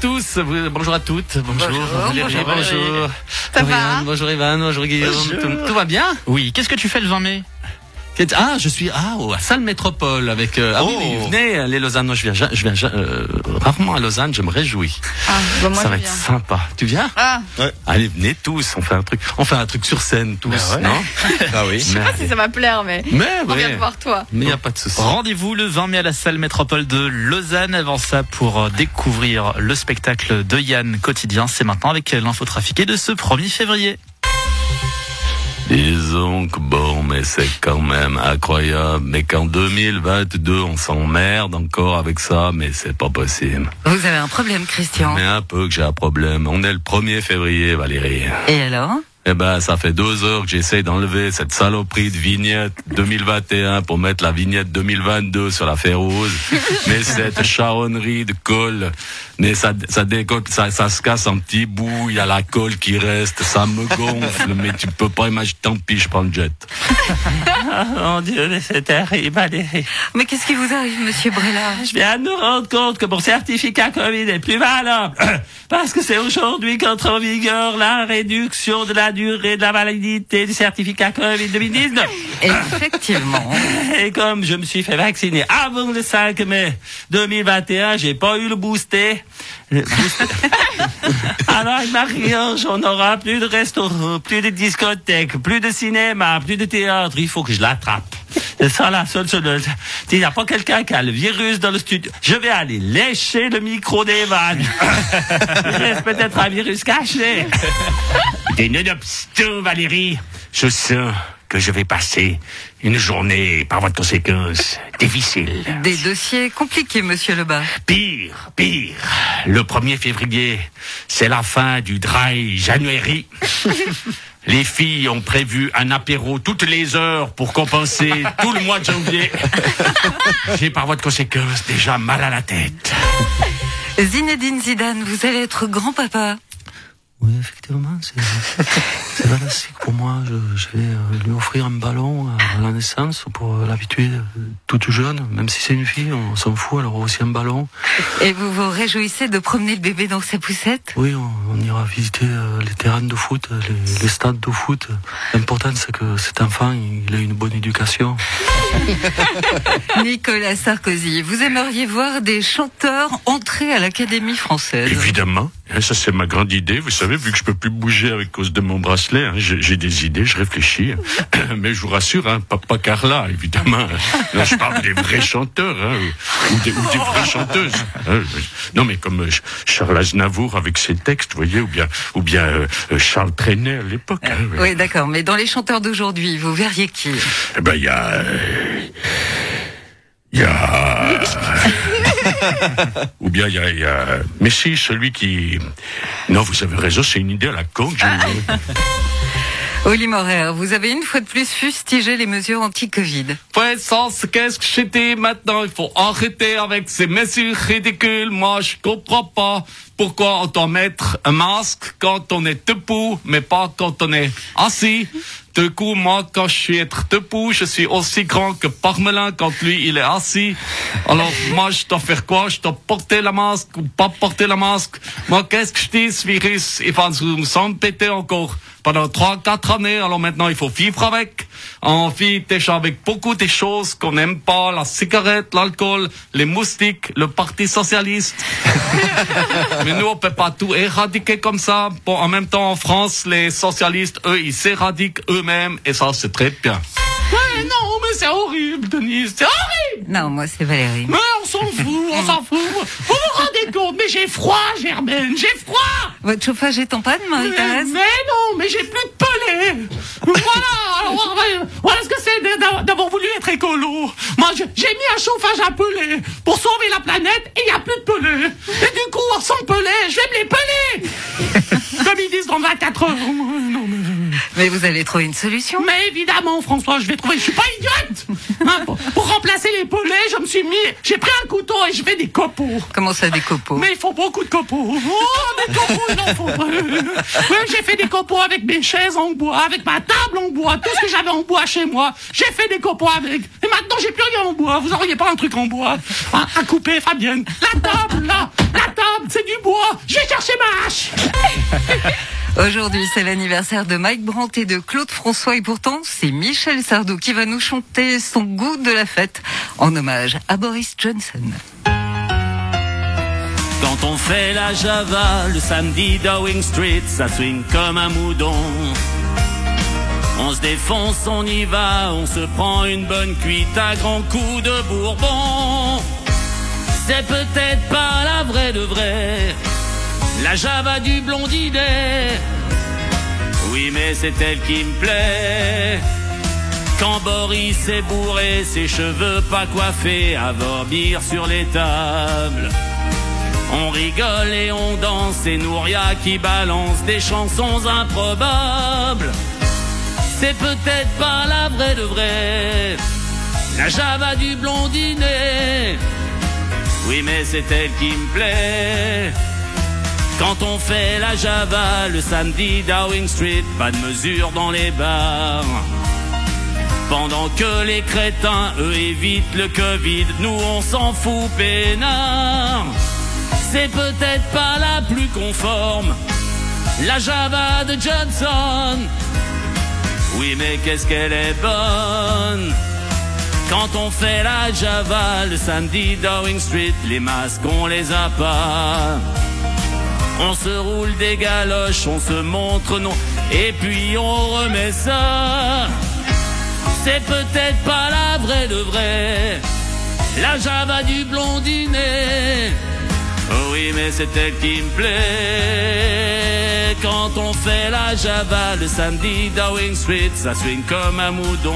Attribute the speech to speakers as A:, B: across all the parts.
A: tous, bonjour à toutes, bonjour,
B: Bonjour,
A: Valérie,
B: bonjour,
A: bonjour,
B: Ça
A: Dorian,
B: va
A: bonjour Ivan, bonjour Guillaume, Tout, tout va bien?
C: Oui, qu'est-ce que tu fais le 20 mai?
A: Ah, je suis ah, au- à Salle Métropole avec. euh, ah oui,
C: Oh.
A: oui, venez les Lausanne. Je viens, je viens euh, rarement à Lausanne. Je me réjouis.
B: Ah, bah moi
A: Ça
B: je
A: va
B: viens.
A: être sympa. Tu viens
B: Ah,
A: Allez, venez tous. On fait un truc. On fait un truc sur scène tous,
C: Ben ouais.
A: non
C: Ah oui.
B: je sais pas si ça va plaire, mais
A: Mais
B: on vient
A: ouais.
B: te voir toi.
A: Mais y a pas de souci.
C: Rendez-vous le 20 mai à la salle métropole de Lausanne. Avant ça, pour euh, découvrir le spectacle de Yann quotidien, c'est maintenant avec l'info trafiquée de ce 1er février.
A: Disons que bon, mais c'est quand même incroyable. Mais qu'en 2022, on s'emmerde encore avec ça, mais c'est pas possible.
D: Vous avez un problème, Christian.
A: Mais un peu que j'ai un problème. On est le 1er février, Valérie.
D: Et alors?
A: Eh ben, ça fait deux heures que j'essaie d'enlever cette saloperie de vignette 2021 pour mettre la vignette 2022 sur la Férouse. mais cette charonnerie de colle, mais ça, ça décolle, ça, ça se casse en petits bouts, il y a la colle qui reste, ça me gonfle, mais tu peux pas imaginer, tant pis, je prends le jet.
E: Mon Dieu, mais c'est terrible, Valérie.
D: Mais qu'est-ce qui vous arrive, monsieur Brella?
E: Je viens de nous rendre compte que mon certificat Covid est plus valable. Parce que c'est aujourd'hui qu'entre en vigueur la réduction de la durée de la validité du certificat Covid 2019.
D: Effectivement.
E: Et comme je me suis fait vacciner avant le 5 mai 2021, j'ai pas eu le boosté. Le boosté. Alors, avec Marie-Ange, on n'aura plus de restaurants, plus de discothèques, plus de cinéma, plus de théâtre. Il faut que je l'attrape. C'est ça la seule solution. Il n'y a pas quelqu'un qui a le virus dans le studio. Je vais aller lécher le micro des vannes. Il reste peut-être un virus caché. Des nonobstant, Valérie, je sens que je vais passer une journée, par votre conséquence, difficile.
D: Des dossiers compliqués, monsieur Lebas.
E: Pire, pire. Le 1er février, c'est la fin du dry January. Les filles ont prévu un apéro toutes les heures pour compenser tout le mois de janvier. J'ai par votre conséquence déjà mal à la tête.
D: Zinedine Zidane, vous allez être grand-papa.
A: Oui, effectivement, c'est c'est fantastique pour moi. Je, je vais euh, lui offrir un ballon à la naissance pour euh, l'habituer euh, toute jeune. Même si c'est une fille, on s'en fout, elle aura aussi un ballon.
D: Et vous vous réjouissez de promener le bébé dans sa poussette?
A: Oui, on, on ira visiter les terrains de foot, les, les stades de foot. L'important, c'est que cet enfant, il ait une bonne éducation.
D: Nicolas Sarkozy, vous aimeriez voir des chanteurs entrer à l'Académie française?
F: Évidemment, hein, ça c'est ma grande idée. Vous savez, vu que je peux plus bouger avec cause de mon bracelet, hein, j'ai des idées, je réfléchis. Mais je vous rassure, hein, pas, pas Carla, évidemment. Là, je parle des vrais chanteurs hein, ou, des, ou des vraies chanteuses. hein. Non, mais comme euh, Charles Aznavour avec ses textes, vous voyez, ou bien, ou bien euh, euh, Charles Trenet à l'époque.
D: Oui, d'accord, mais dans les chanteurs d'aujourd'hui, vous verriez qui?
F: Eh ben, il y a. euh, Il y a. Ou bien il y a. Mais si, celui qui. Non, vous avez raison, c'est une idée à la con.
D: Oli Morer, vous avez une fois de plus fustigé les mesures anti-Covid.
A: Puissance, qu'est-ce que j'étais maintenant Il faut arrêter avec ces mesures ridicules. Moi, je comprends pas pourquoi on doit mettre un masque quand on est debout, mais pas quand on est assis. Du coup, moi, quand je suis être debout, je suis aussi grand que Parmelin quand lui, il est assis. Alors, moi, je dois faire quoi? Je dois porter la masque ou pas porter la masque? Moi, qu'est-ce que je dis, ce virus Il va nous s'empêter encore pendant trois, quatre années. Alors maintenant, il faut vivre avec. On vit déjà avec beaucoup de choses qu'on n'aime pas. La cigarette, l'alcool, les moustiques, le parti socialiste. Mais nous, on peut pas tout éradiquer comme ça. Bon, en même temps, en France, les socialistes, eux, ils s'éradiquent eux-mêmes. Et ça, c'est très bien. C'est horrible, Denise. C'est horrible.
D: Non, moi c'est Valérie.
A: Mais on s'en fout, on s'en fout. Vous vous rendez compte, mais j'ai froid, Germaine, j'ai froid.
D: Votre chauffage est en panne,
A: Mais,
D: Marie-Thérèse
A: mais non, mais j'ai plus de pelé. Voilà, alors, voilà- ce que c'est d'a- d'avoir voulu être écolo. Moi, j'ai mis un chauffage à pelé pour sauver la planète et il n'y a plus de pelé. Et du coup, sans pelé, je vais me les peler. Comme ils disent dans 24 heures. Non, mais...
D: Mais vous allez trouver une solution
A: Mais évidemment, François, je vais trouver. Je suis pas idiote. Hein, pour, pour remplacer les pelés, je me suis mis. J'ai pris un couteau et je fais des copeaux.
D: Comment ça, des copeaux?
A: Mais il faut beaucoup de copeaux. Oh, des copeaux, il en faut. Ouais, j'ai fait des copeaux avec mes chaises en bois, avec ma table en bois, tout ce que j'avais en bois chez moi. J'ai fait des copeaux avec. Et maintenant, j'ai plus rien en bois. Vous auriez pas un truc en bois à, à couper, Fabienne La table, là La table, c'est du bois
D: Aujourd'hui, c'est l'anniversaire de Mike Brandt et de Claude François et pourtant, c'est Michel Sardou qui va nous chanter son goût de la fête en hommage à Boris Johnson.
G: Quand on fait la Java le samedi Downing Street, ça swing comme un moudon. On se défonce, on y va, on se prend une bonne cuite à grands coups de bourbon. C'est peut-être pas la vraie de vrai, la Java du blondinet. Oui, mais c'est elle qui me plaît. Quand Boris est bourré, ses cheveux pas coiffés, à vorbir sur les tables. On rigole et on danse, et Nouria qui balance des chansons improbables. C'est peut-être pas la vraie de vrai, la Java du blondinet. Oui, mais c'est elle qui me plaît. Quand on fait la Java le samedi Downing Street, pas de mesure dans les bars. Pendant que les crétins, eux, évitent le Covid, nous on s'en fout peinard. C'est peut-être pas la plus conforme, la Java de Johnson. Oui, mais qu'est-ce qu'elle est bonne. Quand on fait la Java le samedi Downing Street, les masques on les a pas. On se roule des galoches, on se montre non, et puis on remet ça. C'est peut-être pas la vraie de vrai, la Java du blondinet. Oh oui, mais c'est elle qui me plaît. Quand on fait la Java le samedi Downing Street, ça swing comme un moudon.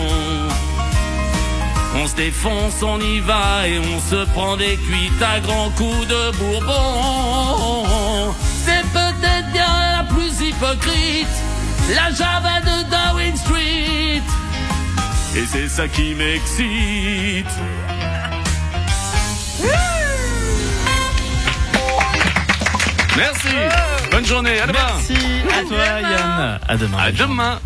G: On se défonce, on y va et on se prend des cuites à grands coups de bourbon. C'est peut-être bien la plus hypocrite, la Java de Darwin Street. Et c'est ça qui m'excite.
A: Merci. Bonne journée. À demain.
C: Merci à toi Yann. À demain.
A: À demain.